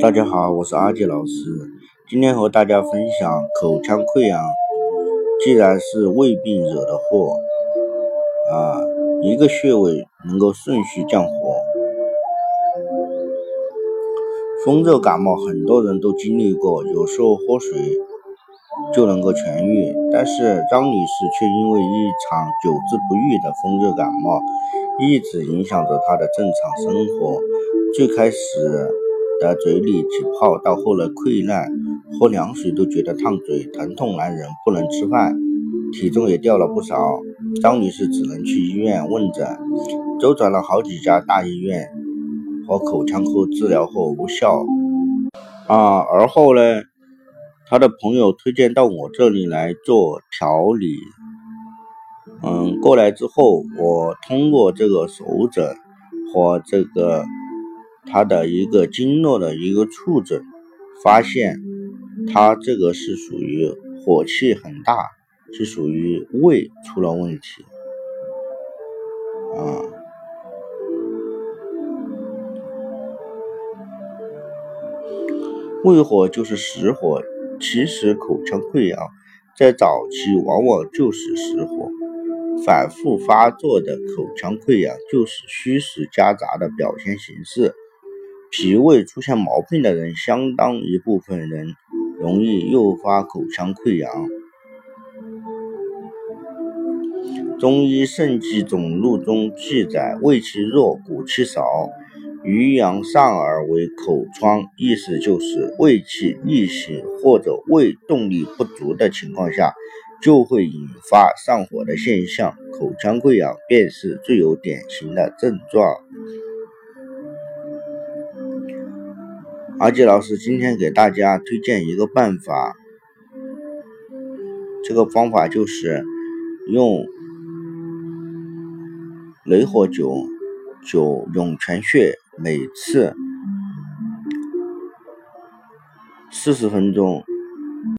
大家好，我是阿杰老师。今天和大家分享口腔溃疡，既然是胃病惹的祸啊，一个穴位能够顺序降火。风热感冒很多人都经历过，有时候喝水就能够痊愈，但是张女士却因为一场久治不愈的风热感冒，一直影响着她的正常生活。最开始。的嘴里起泡，到后来溃烂，喝凉水都觉得烫嘴，疼痛难忍，不能吃饭，体重也掉了不少。张女士只能去医院问诊，周转了好几家大医院和口腔科治疗后无效。啊，而后呢，她的朋友推荐到我这里来做调理。嗯，过来之后，我通过这个手诊和这个。他的一个经络的一个触诊，发现他这个是属于火气很大，是属于胃出了问题啊。胃火就是实火，其实口腔溃疡在早期往往就是实火，反复发作的口腔溃疡就是虚实夹杂的表现形式。脾胃出现毛病的人，相当一部分人容易诱发口腔溃疡。中医《肾气总录》中记载：胃气弱，骨气少，余阳上而为口疮，意思就是胃气逆行或者胃动力不足的情况下，就会引发上火的现象。口腔溃疡便是最有典型的症状。阿杰老师今天给大家推荐一个办法，这个方法就是用雷火灸灸涌泉穴，每次四十分钟，